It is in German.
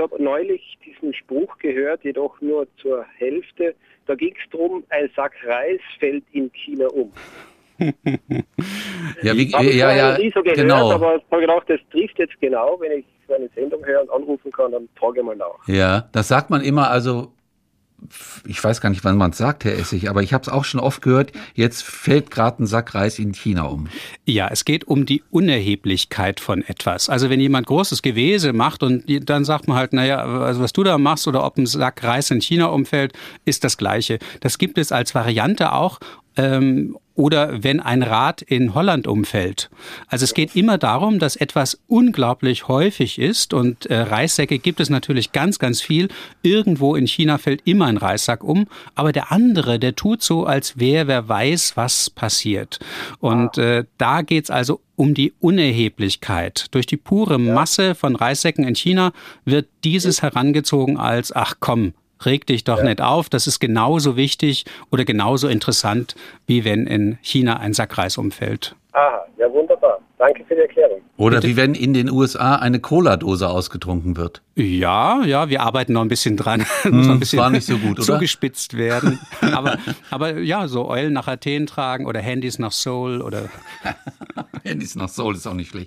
habe neulich diesen Spruch gehört, jedoch nur zur Hälfte. Da ging es darum, ein Sack Reis fällt in China um. ja, wie, ich ja, ja, nie so gehört, genau. aber ich habe gedacht, das trifft jetzt genau, wenn ich so eine Sendung höre und anrufen kann, dann frage ich mal nach. Ja, das sagt man immer, also ich weiß gar nicht, wann man es sagt, Herr Essig, aber ich habe es auch schon oft gehört, jetzt fällt gerade ein Sack Reis in China um. Ja, es geht um die Unerheblichkeit von etwas. Also wenn jemand großes Gewese macht und dann sagt man halt, naja, also was du da machst oder ob ein Sack Reis in China umfällt, ist das Gleiche. Das gibt es als Variante auch ähm, oder wenn ein Rad in Holland umfällt. Also es geht immer darum, dass etwas unglaublich häufig ist und äh, Reissäcke gibt es natürlich ganz, ganz viel. Irgendwo in China fällt immer ein Reissack um, aber der andere, der tut so, als wäre, wer weiß, was passiert. Und äh, da geht's also um die Unerheblichkeit. Durch die pure Masse von Reissäcken in China wird dieses herangezogen als, ach komm, reg dich doch ja. nicht auf. Das ist genauso wichtig oder genauso interessant, wie wenn in China ein Sackreis umfällt. Aha, ja wunderbar. Danke für die Erklärung. Oder Bitte? wie wenn in den USA eine Cola-Dose ausgetrunken wird. Ja, ja, wir arbeiten noch ein bisschen dran. Hm, Muss noch ein bisschen war nicht so gut, oder? zugespitzt werden. aber, aber ja, so Eulen nach Athen tragen oder Handys nach Seoul oder. Handys nach Seoul ist auch nicht schlecht.